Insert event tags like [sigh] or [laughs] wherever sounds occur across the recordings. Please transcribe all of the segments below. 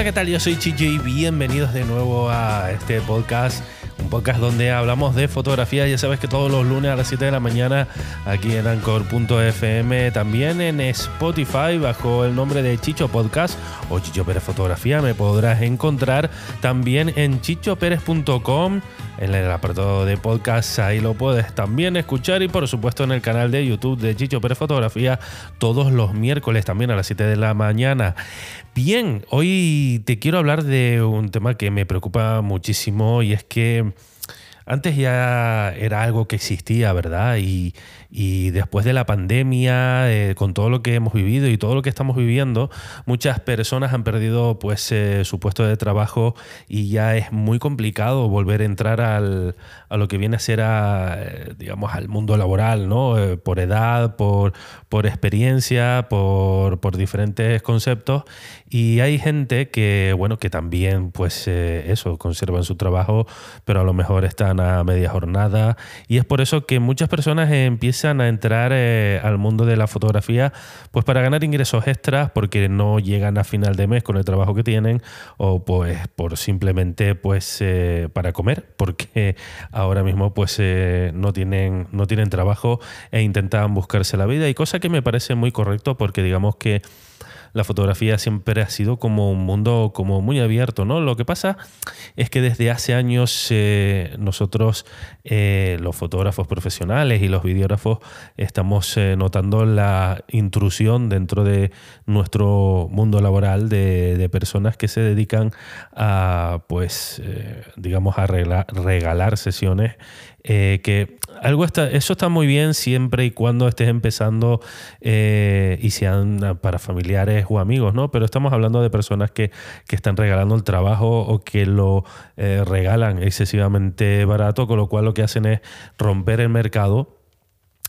Hola, ¿qué tal? Yo soy Chicho y bienvenidos de nuevo a este podcast. Un podcast donde hablamos de fotografía. Ya sabes que todos los lunes a las 7 de la mañana aquí en Anchor.fm, también en Spotify bajo el nombre de Chicho Podcast o Chicho Pérez Fotografía me podrás encontrar. También en chichoperez.com en el apartado de podcast, ahí lo puedes también escuchar y por supuesto en el canal de YouTube de Chicho Pérez Fotografía todos los miércoles también a las 7 de la mañana. Bien, hoy te quiero hablar de un tema que me preocupa muchísimo y es que antes ya era algo que existía, ¿verdad? Y, después de la pandemia, eh, con todo lo que hemos vivido y todo lo que estamos viviendo, muchas personas han perdido pues eh, su puesto de trabajo y ya es muy complicado volver a entrar al, a lo que viene a ser a, eh, digamos, al mundo laboral, ¿no? por edad, por, por experiencia, por, por, diferentes conceptos. Y hay gente que, bueno, que también, pues eso, conservan su trabajo, pero a lo mejor están a media jornada. Y es por eso que muchas personas empiezan a entrar eh, al mundo de la fotografía pues para ganar ingresos extras porque no llegan a final de mes con el trabajo que tienen o pues por simplemente pues eh, para comer porque ahora mismo pues eh, no, tienen, no tienen trabajo e intentan buscarse la vida y cosa que me parece muy correcto porque digamos que la fotografía siempre ha sido como un mundo como muy abierto, ¿no? Lo que pasa es que desde hace años eh, nosotros, eh, los fotógrafos profesionales y los videógrafos, estamos eh, notando la intrusión dentro de nuestro mundo laboral de, personas que se dedican a, pues, digamos, a regalar sesiones que algo está, eso está muy bien siempre y cuando estés empezando y sean para familiares o amigos, ¿no? Pero estamos hablando de personas que, están regalando el trabajo o que lo eh, regalan excesivamente barato, con lo cual lo que hacen es romper el mercado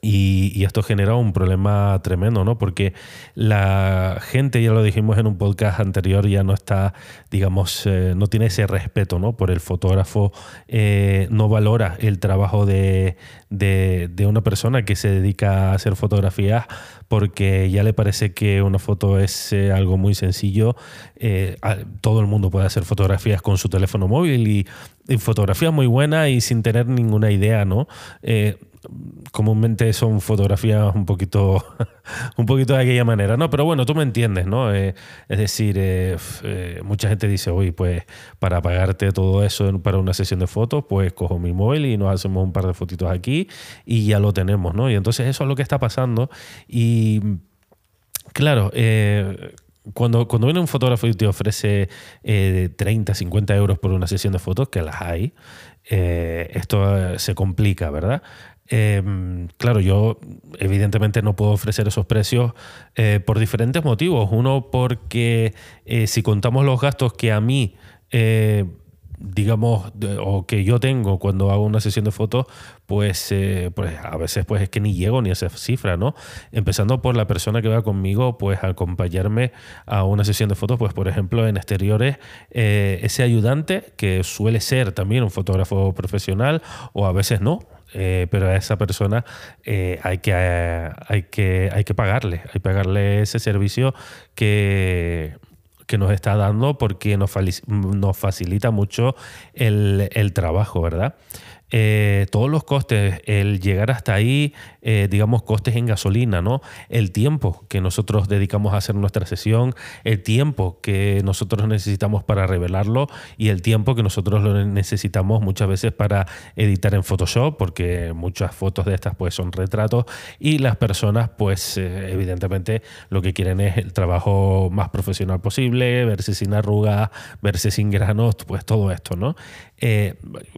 y, esto genera un problema tremendo, ¿no? Porque la gente, ya lo dijimos en un podcast anterior, ya no está, digamos, eh, no tiene ese respeto, ¿no? Por el fotógrafo, eh, no valora el trabajo de, una persona que se dedica a hacer fotografías porque ya le parece que una foto es eh, algo muy sencillo. todo el mundo puede hacer fotografías con su teléfono móvil y, y fotografías muy buenas y sin tener ninguna idea, ¿no? Comúnmente son fotografías un poquito, [laughs] un poquito de aquella manera, ¿no? Pero bueno, tú me entiendes, ¿no? Eh, es decir, eh, eh, mucha gente dice, oye, pues para pagarte todo eso para una sesión de fotos, pues cojo mi móvil y nos hacemos un par de fotitos aquí y ya lo tenemos, ¿no? Y entonces eso es lo que está pasando y claro, cuando, cuando viene un fotógrafo y te ofrece 30, 50 euros por una sesión de fotos, que las hay, esto se complica, ¿verdad? Em, claro, yo evidentemente no puedo ofrecer esos precios eh, por diferentes motivos. Uno, porque eh, si contamos los gastos que a mí eh, digamos, o que yo tengo cuando hago una sesión de fotos, pues, pues a veces pues es que ni llego ni esa cifra, ¿no? Empezando por la persona que va conmigo, pues a acompañarme a una sesión de fotos, pues por ejemplo en exteriores, ese ayudante que suele ser también un fotógrafo profesional o a veces no, eh, pero a esa persona eh, hay, que, hay, que, hay que pagarle, hay que pagarle ese servicio que, que nos está dando porque nos, nos facilita mucho el, el trabajo, ¿verdad? Eh, todos los costes, el llegar hasta ahí, eh, digamos, costes en gasolina, ¿no? El tiempo que nosotros dedicamos a hacer nuestra sesión, el tiempo que nosotros necesitamos para revelarlo y el tiempo que nosotros lo necesitamos muchas veces para editar en Photoshop, porque muchas fotos de estas pues son retratos y las personas pues eh, evidentemente lo que quieren es el trabajo más profesional posible, verse sin arrugas, verse sin granos, pues todo esto, ¿no?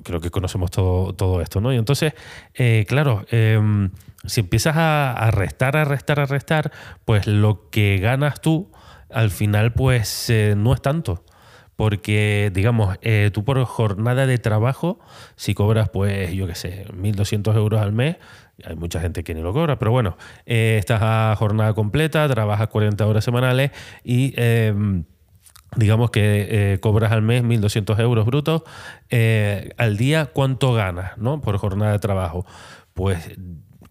Creo que conocemos todo todo, esto, ¿no? Y entonces, eh, claro, em, si empiezas a, restar, a restar, a restar, pues lo que ganas tú al final, pues eh, no es tanto. Porque, digamos, eh, tú por jornada de trabajo, si cobras, pues, yo qué sé, 1.200 euros al mes, hay mucha gente que ni lo cobra, pero bueno, estás a jornada completa, trabajas 40 horas semanales y em, digamos que eh, cobras al mes 1.200 euros brutos, eh, al día, ¿cuánto ganas ¿no? por jornada de trabajo? Pues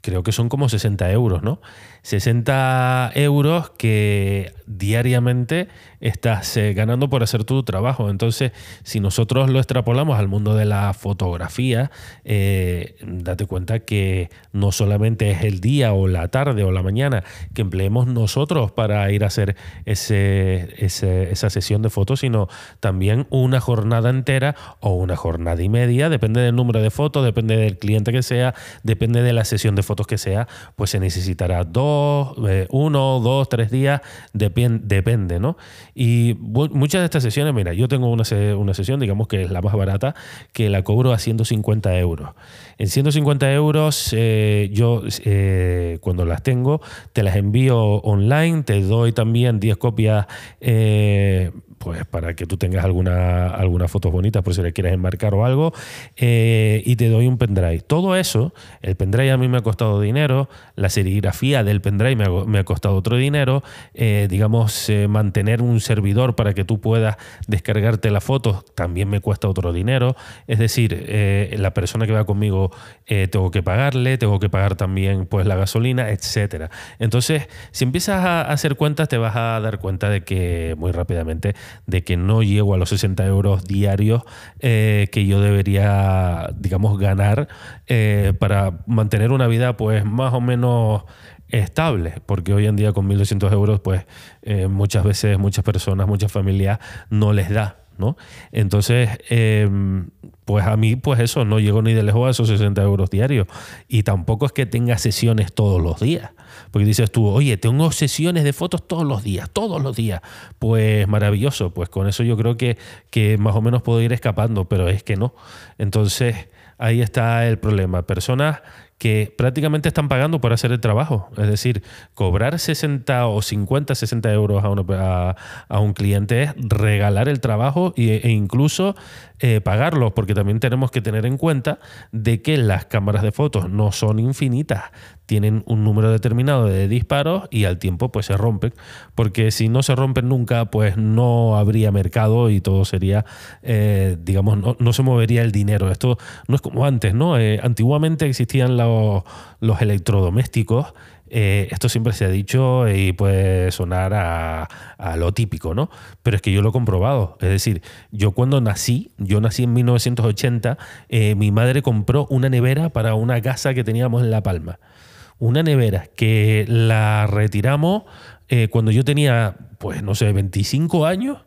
creo que son como 60 euros, ¿no? 60 euros que diariamente estás eh, ganando por hacer tu trabajo. Entonces, si nosotros lo extrapolamos al mundo de la fotografía, eh, date cuenta que no solamente es el día o la tarde o la mañana que empleemos nosotros para ir a hacer ese, esa sesión de fotos, sino también una jornada entera o una jornada y media, depende del número de fotos, depende del cliente que sea, depende de la sesión de fotos que sea, pues se necesitará dos, eh, uno, dos, tres días, depende, ¿no? Y muchas de estas sesiones, mira, yo tengo una, una sesión, digamos que es la más barata, que la cobro a 150 euros. En 150 euros, eh, yo eh, cuando las tengo, te las envío online, te doy también 10 copias pues para que tú tengas alguna, algunas fotos bonitas por si le quieres enmarcar o algo, eh, y te doy un pendrive. Todo eso, el pendrive a mí me ha costado dinero, la serigrafía del pendrive me ha, costado otro dinero, eh, digamos, eh, mantener un servidor para que tú puedas descargarte las fotos también me cuesta otro dinero, es decir, la persona que va conmigo tengo que pagarle, tengo que pagar también pues la gasolina, etcétera. Entonces, si empiezas a hacer cuentas, te vas a dar cuenta de que muy rápidamente de que no llego a los 60 euros diarios eh, que yo debería, digamos, ganar eh, para mantener una vida pues más o menos estable, porque hoy en día con 1.200 euros pues eh, muchas veces muchas personas, muchas familias no les da. ¿No? Entonces, pues a mí, pues eso, no llego ni de lejos a esos 60 euros diarios. Y tampoco es que tenga sesiones todos los días. Porque dices tú, oye, tengo sesiones de fotos todos los días, todos los días. Pues maravilloso, pues con eso yo creo que, que más o menos puedo ir escapando, pero es que no. Entonces ahí está el problema. Personas que prácticamente están pagando por hacer el trabajo. Es decir, cobrar 60 o 50, 60 euros a, un cliente es regalar el trabajo e, incluso eh, pagarlo, porque también tenemos que tener en cuenta de que las cámaras de fotos no son infinitas, tienen un número determinado de disparos y al tiempo pues se rompen, porque si no se rompen nunca pues no habría mercado y todo sería, eh, digamos, no, se movería el dinero. Esto no es como antes, ¿no? Eh, antiguamente existían los, los electrodomésticos eh, esto siempre se ha dicho y puede sonar a, lo típico, ¿no? Pero es que yo lo he comprobado. Es decir, yo cuando nací, yo nací en 1980, eh, mi madre compró una nevera para una casa que teníamos en La Palma. Una nevera que la retiramos eh, cuando yo tenía, pues no sé, 25 años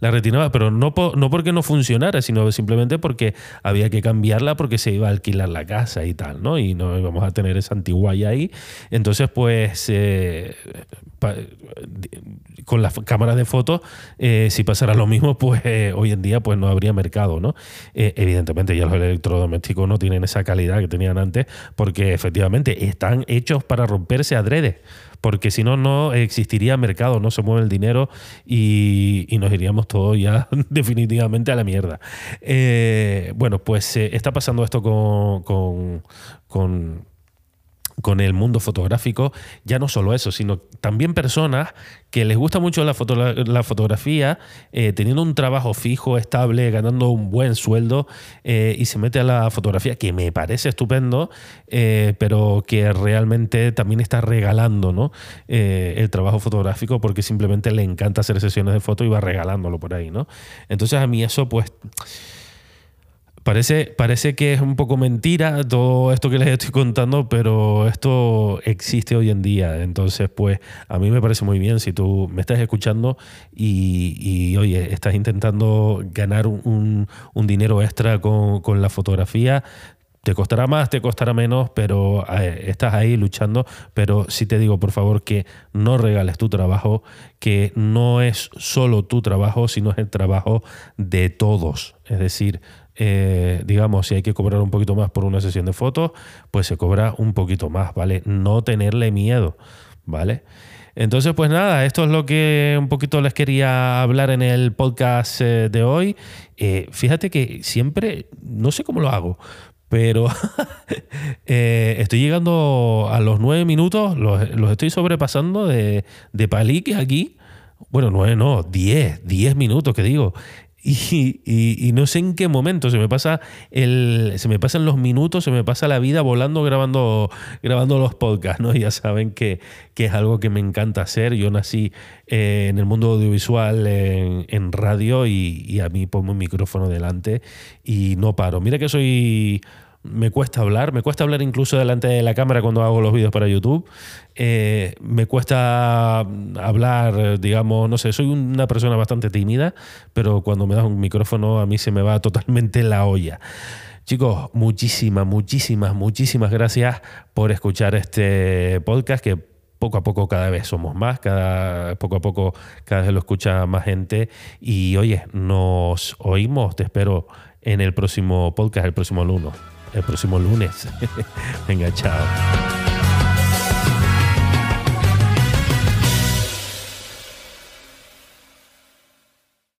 la retiraba, pero no, no porque no funcionara, sino simplemente porque había que cambiarla porque se iba a alquilar la casa y tal, ¿no? Y no íbamos a tener esa antiguaya ahí. Entonces, pues, eh, con las cámaras de fotos, eh, si pasara lo mismo, pues eh, hoy en día pues no habría mercado, ¿no? evidentemente ya los electrodomésticos no tienen esa calidad que tenían antes porque efectivamente están hechos para romperse adrede porque si no, no existiría mercado, no se mueve el dinero y, nos iríamos todos ya [laughs] definitivamente a la mierda. Eh, bueno, pues eh, está pasando esto con, con con el mundo fotográfico, ya no solo eso, sino también personas que les gusta mucho la, la fotografía, eh, teniendo un trabajo fijo, estable, ganando un buen sueldo eh, y se mete a la fotografía, que me parece estupendo, eh, pero que realmente también está regalando ¿no? el trabajo fotográfico porque simplemente le encanta hacer sesiones de foto y va regalándolo por ahí. ¿no? Entonces a mí eso pues Parece, parece que es un poco mentira todo esto que les estoy contando, pero esto existe hoy en día. Entonces, pues a mí me parece muy bien si tú me estás escuchando y, oye, estás intentando ganar un, dinero extra con, la fotografía. Te costará más, te costará menos, pero eh, estás ahí luchando. Pero sí te digo, por favor, que no regales tu trabajo, que no es solo tu trabajo, sino es el trabajo de todos. Es decir, eh, digamos, si hay que cobrar un poquito más por una sesión de fotos, pues se cobra un poquito más, ¿vale? No tenerle miedo, ¿vale? Entonces, pues nada, esto es lo que un poquito les quería hablar en el podcast eh, de hoy. Eh, fíjate que siempre, no sé cómo lo hago, pero [laughs] estoy llegando a los nueve minutos, los, estoy sobrepasando de, de palique aquí. Bueno, nueve no, diez, diez minutos que digo. [laughs] y, no sé en qué momento se me pasa el, se me pasan los minutos, se me pasa la vida volando grabando, grabando los podcasts, ¿no? [laughs] Ya saben que, que es algo que me encanta hacer. Yo nací eh, en el mundo audiovisual, en, radio, y, y, a mí pongo un micrófono delante y no paro. Mira que soy me cuesta hablar, me cuesta hablar incluso delante de la cámara cuando hago los vídeos para YouTube. Eh, me cuesta hablar, digamos, no sé, soy una persona bastante tímida, pero cuando me das un micrófono a mí se me va totalmente la olla. Chicos, muchísimas, muchísimas, muchísimas gracias por escuchar este podcast que poco a poco cada vez somos más, cada, poco a poco cada vez lo escucha más gente. Y oye, nos oímos, te espero en el próximo podcast, el próximo lunes el próximo lunes. [laughs] Venga, chao.